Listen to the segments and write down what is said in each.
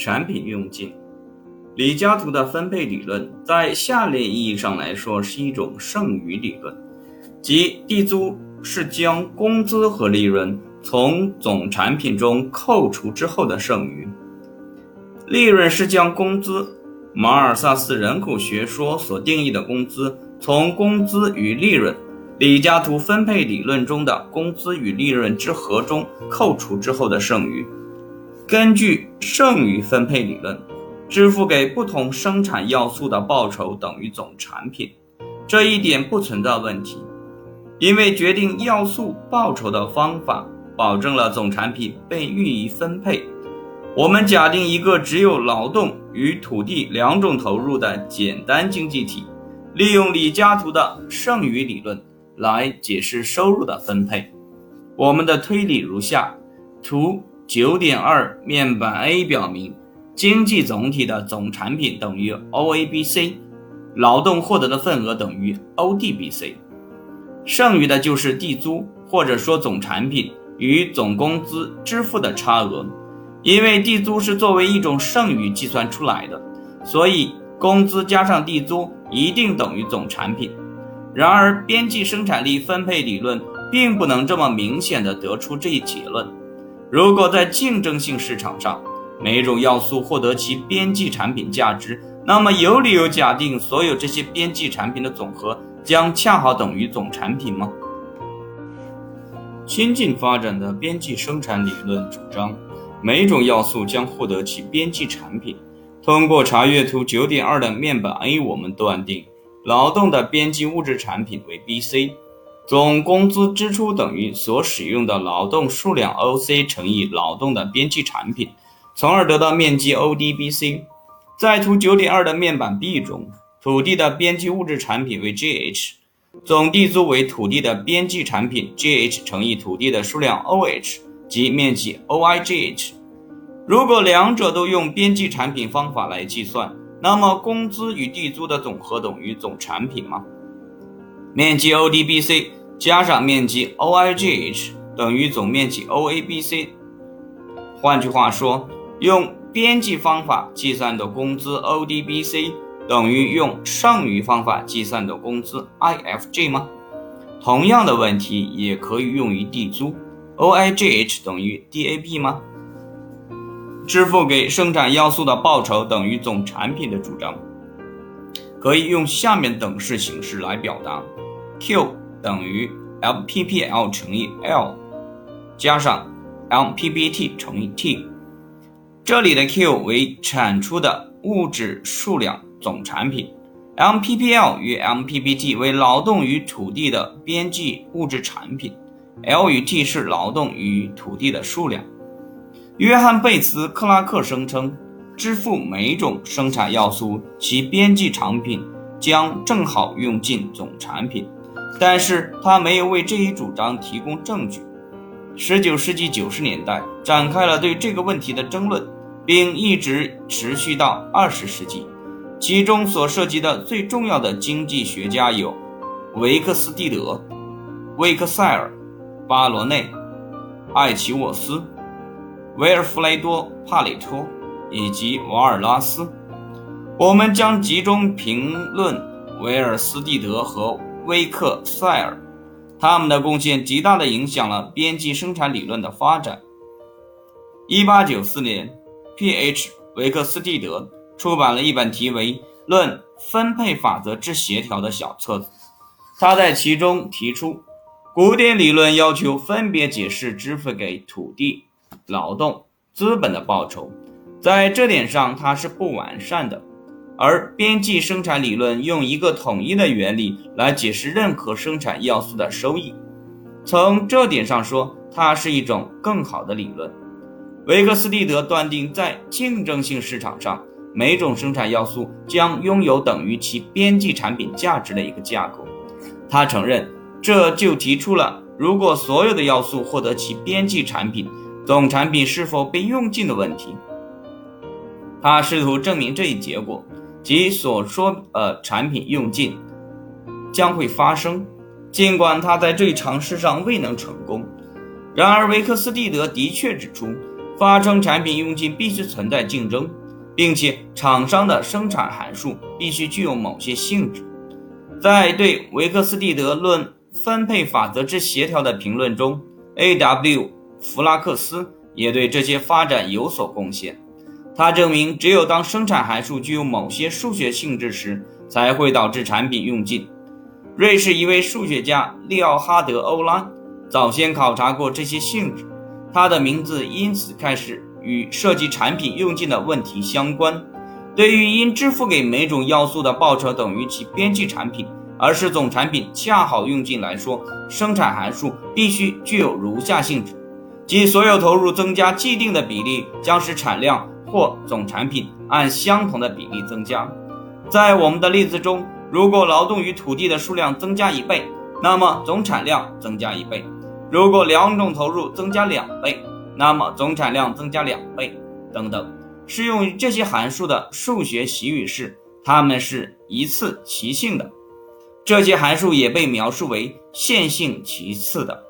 产品用尽。李嘉图的分配理论，在下列意义上来说是一种剩余理论，即地租是将工资和利润从总产品中扣除之后的剩余，利润是将工资（马尔萨斯人口学说所定义的工资）从工资与利润。李嘉图分配理论中的工资与利润之和中扣除之后的剩余，根据剩余分配理论，支付给不同生产要素的报酬等于总产品，这一点不存在问题，因为决定要素报酬的方法保证了总产品被予以分配。我们假定一个只有劳动与土地两种投入的简单经济体，利用李嘉图的剩余理论。来解释收入的分配，我们的推理如下：图九点二面板 A 表明，经济总体的总产品等于 OABC，劳动获得的份额等于 ODBC，剩余的就是地租或者说总产品与总工资支付的差额。因为地租是作为一种剩余计算出来的，所以工资加上地租一定等于总产品。然而，边际生产力分配理论并不能这么明显的得出这一结论。如果在竞争性市场上，每种要素获得其边际产品价值，那么有理由假定所有这些边际产品的总和将恰好等于总产品吗？亲近发展的边际生产理论主张，每种要素将获得其边际产品。通过查阅图九点二的面板 A，我们断定。劳动的边际物质产品为 BC，总工资支出等于所使用的劳动数量 OC 乘以劳动的边际产品，从而得到面积 ODBC。在图九点二的面板 B 中，土地的边际物质产品为 GH，总地租为土地的边际产品 GH 乘以土地的数量 OH 即面积 OIGH。如果两者都用边际产品方法来计算。那么，工资与地租的总和等于总产品吗？面积 ODBC 加上面积 OIGH 等于总面积 OABC。换句话说，用边际方法计算的工资 ODBC 等于用剩余方法计算的工资 IFG 吗？同样的问题也可以用于地租，OIGH 等于 DAB 吗？支付给生产要素的报酬等于总产品的主张，可以用下面等式形式来表达：Q 等于 LPPL 乘以 L 加上 LPBT 乘以 T。这里的 Q 为产出的物质数量总产品，LPPL 与 LPBT 为劳动与土地的边际物质产品，L 与 T 是劳动与土地的数量。约翰贝茨克拉克声称，支付每种生产要素其边际产品将正好用尽总产品，但是他没有为这一主张提供证据。19世纪90年代展开了对这个问题的争论，并一直持续到20世纪。其中所涉及的最重要的经济学家有维克斯蒂德、威克塞尔、巴罗内、艾奇沃斯。维尔弗雷多·帕里托以及瓦尔拉斯，我们将集中评论维尔斯蒂德和威克塞尔，他们的贡献极大地影响了边际生产理论的发展。1894年，P.H. 维克斯蒂德出版了一本题为《论分配法则之协调》的小册子，他在其中提出，古典理论要求分别解释支付给土地。劳动资本的报酬，在这点上它是不完善的，而边际生产理论用一个统一的原理来解释任何生产要素的收益，从这点上说，它是一种更好的理论。维克斯蒂德断定，在竞争性市场上，每种生产要素将拥有等于其边际产品价值的一个架构。他承认，这就提出了如果所有的要素获得其边际产品。总产品是否被用尽的问题，他试图证明这一结果，即所说呃产品用尽将会发生，尽管他在这一尝试上未能成功。然而，维克斯蒂德的确指出，发生产品用尽必须存在竞争，并且厂商的生产函数必须具有某些性质。在对维克斯蒂德论分配法则之协调的评论中，A.W. 弗拉克斯也对这些发展有所贡献。它证明，只有当生产函数具有某些数学性质时，才会导致产品用尽。瑞士一位数学家利奥哈德·欧拉早先考察过这些性质，他的名字因此开始与涉及产品用尽的问题相关。对于因支付给每种要素的报酬等于其边际产品，而是总产品恰好用尽来说，生产函数必须具有如下性质：即所有投入增加既定的比例，将使产量或总产品按相同的比例增加。在我们的例子中，如果劳动与土地的数量增加一倍，那么总产量增加一倍；如果两种投入增加两倍，那么总产量增加两倍，等等。适用于这些函数的数学习语是，它们是一次齐性的。这些函数也被描述为线性齐次的。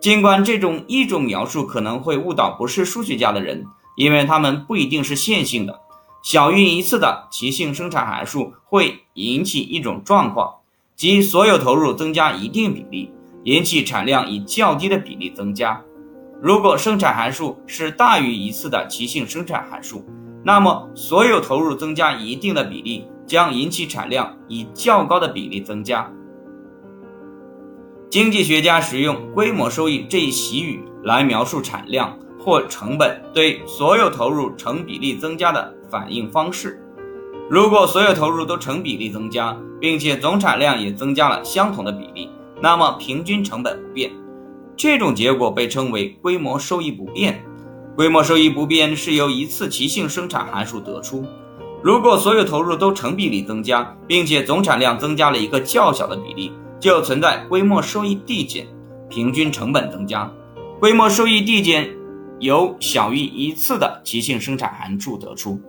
尽管这种一种描述可能会误导不是数学家的人，因为它们不一定是线性的。小于一次的齐性生产函数会引起一种状况，即所有投入增加一定比例，引起产量以较低的比例增加。如果生产函数是大于一次的齐性生产函数，那么，所有投入增加一定的比例，将引起产量以较高的比例增加。经济学家使用“规模收益”这一习语来描述产量或成本对所有投入成比例增加的反应方式。如果所有投入都成比例增加，并且总产量也增加了相同的比例，那么平均成本不变。这种结果被称为“规模收益不变”。规模收益不变是由一次齐性生产函数得出。如果所有投入都成比例增加，并且总产量增加了一个较小的比例，就存在规模收益递减，平均成本增加。规模收益递减由小于一次的即性生产函数得出。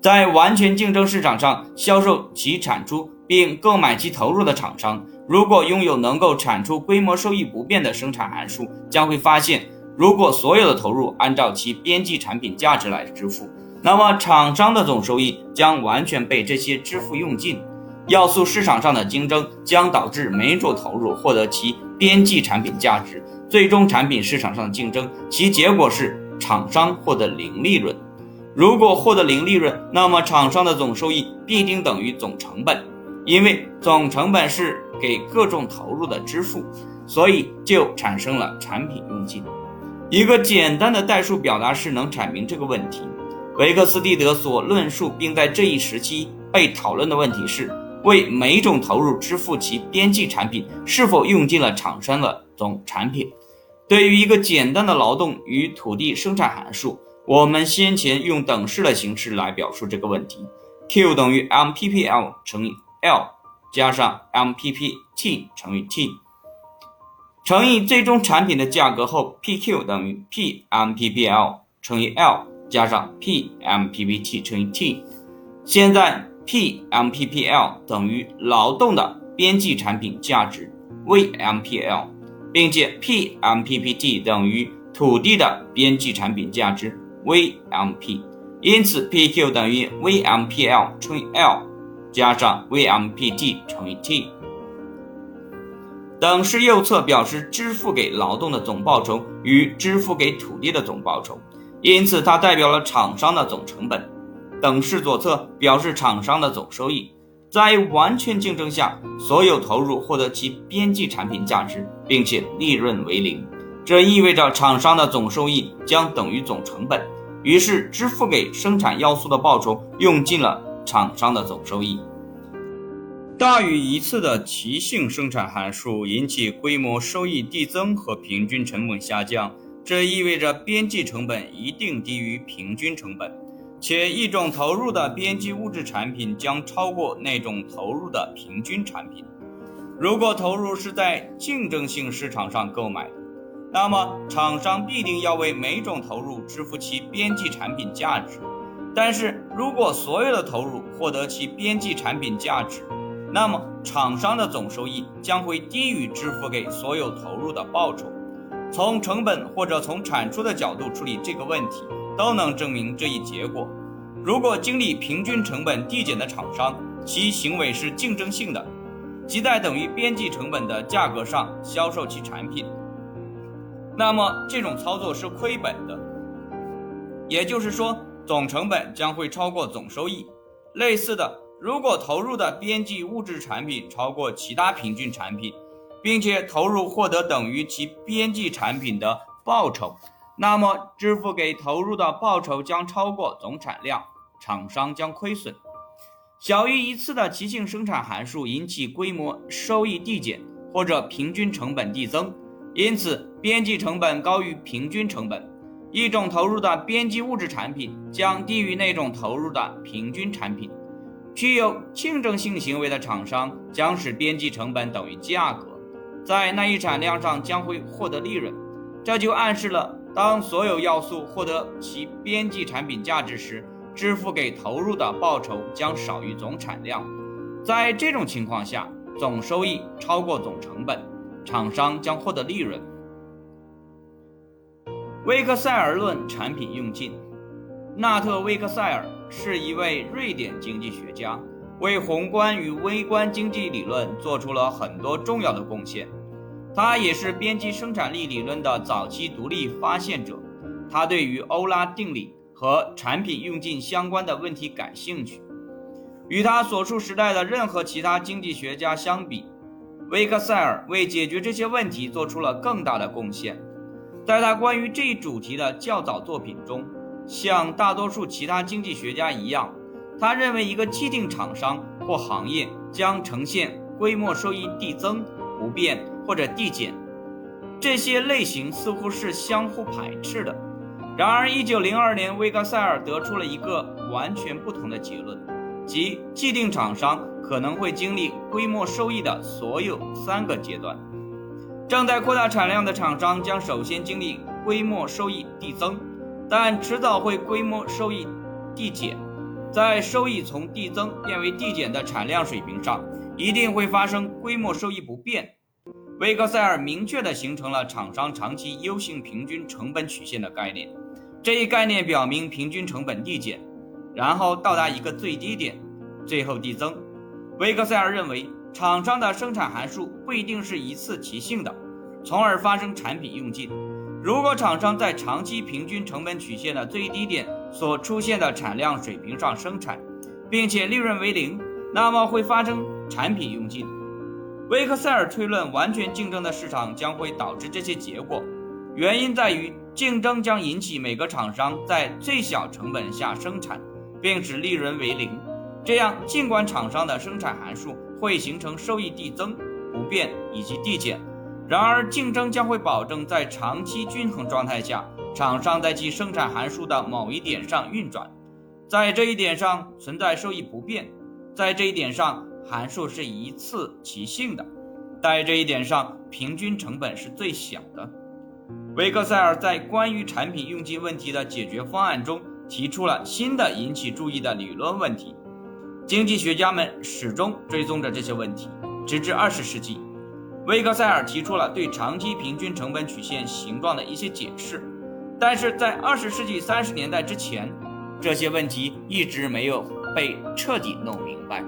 在完全竞争市场上销售其产出并购买其投入的厂商，如果拥有能够产出规模收益不变的生产函数，将会发现。如果所有的投入按照其边际产品价值来支付，那么厂商的总收益将完全被这些支付用尽。要素市场上的竞争将导致每种投入获得其边际产品价值。最终产品市场上的竞争，其结果是厂商获得零利润。如果获得零利润，那么厂商的总收益必定等于总成本，因为总成本是给各种投入的支付，所以就产生了产品用尽。一个简单的代数表达式能阐明这个问题。维克斯蒂德所论述并在这一时期被讨论的问题是：为每种投入支付其边际产品是否用尽了厂商的总产品。对于一个简单的劳动与土地生产函数，我们先前用等式的形式来表述这个问题：Q 等于 MPPL 乘以 L 加上 MPPT 乘以 T。乘以最终产品的价格后，PQ 等于 PMPPL 乘以 L 加上 PMPPT 乘以 T。现在 PMPPL 等于劳动的边际产品价值 VMPL，并且 PMPPT 等于土地的边际产品价值 VMP。因此 PQ 等于 VMPL 乘以 L 加上 VMPT 乘以 T。等式右侧表示支付给劳动的总报酬与支付给土地的总报酬，因此它代表了厂商的总成本。等式左侧表示厂商的总收益。在完全竞争下，所有投入获得其边际产品价值，并且利润为零，这意味着厂商的总收益将等于总成本。于是，支付给生产要素的报酬用尽了厂商的总收益。大于一次的齐性生产函数引起规模收益递增和平均成本下降，这意味着边际成本一定低于平均成本，且一种投入的边际物质产品将超过那种投入的平均产品。如果投入是在竞争性市场上购买的，那么厂商必定要为每种投入支付其边际产品价值。但是如果所有的投入获得其边际产品价值，那么，厂商的总收益将会低于支付给所有投入的报酬。从成本或者从产出的角度处理这个问题，都能证明这一结果。如果经历平均成本递减的厂商，其行为是竞争性的，即在等于边际成本的价格上销售其产品，那么这种操作是亏本的。也就是说，总成本将会超过总收益。类似的，如果投入的边际物质产品超过其他平均产品，并且投入获得等于其边际产品的报酬，那么支付给投入的报酬将超过总产量。厂商将亏损，小于一次的即性生产函数引起规模收益递减或者平均成本递增，因此边际成本高于平均成本。一种投入的边际物质产品将低于那种投入的平均产品。具有竞争性行为的厂商将使边际成本等于价格，在那一产量上将会获得利润。这就暗示了，当所有要素获得其边际产品价值时。支付给投入的报酬将少于总产量，在这种情况下，总收益超过总成本，厂商将获得利润。威克塞尔论产品用尽，纳特·威克塞尔是一位瑞典经济学家，为宏观与微观经济理论做出了很多重要的贡献。他也是边际生产力理论的早期独立发现者。他对于欧拉定理。和产品用尽相关的问题感兴趣。与他所处时代的任何其他经济学家相比，威克塞尔为解决这些问题做出了更大的贡献。在他关于这一主题的较早作品中，像大多数其他经济学家一样，他认为一个既定厂商或行业将呈现规模收益递增、不变或者递减。这些类型似乎是相互排斥的。然而，一九零二年，威格塞尔得出了一个完全不同的结论，即既定厂商可能会经历规模收益的所有三个阶段。正在扩大产量的厂商将首先经历规模收益递增，但迟早会规模收益递减。在收益从递增变为递减的产量水平上，一定会发生规模收益不变。威克塞尔明确地形成了厂商长期 U 型平均成本曲线的概念。这一概念表明，平均成本递减，然后到达一个最低点，最后递增。维克塞尔认为，厂商的生产函数不一定是一次齐性的，从而发生产品用尽。如果厂商在长期平均成本曲线的最低点所出现的产量水平上生产，并且利润为零，那么会发生产品用尽。维克塞尔推论，完全竞争的市场将会导致这些结果，原因在于。竞争将引起每个厂商在最小成本下生产，并使利润为零。这样，尽管厂商的生产函数会形成收益递增、不变以及递减，然而竞争将会保证在长期均衡状态下，厂商在其生产函数的某一点上运转，在这一点上存在收益不变，在这一点上函数是一次齐性的，在这一点上平均成本是最小的。维克塞尔在关于产品用尽问题的解决方案中提出了新的引起注意的理论问题。经济学家们始终追踪着这些问题，直至二十世纪，维克塞尔提出了对长期平均成本曲线形状的一些解释。但是在二十世纪三十年代之前，这些问题一直没有被彻底弄明白。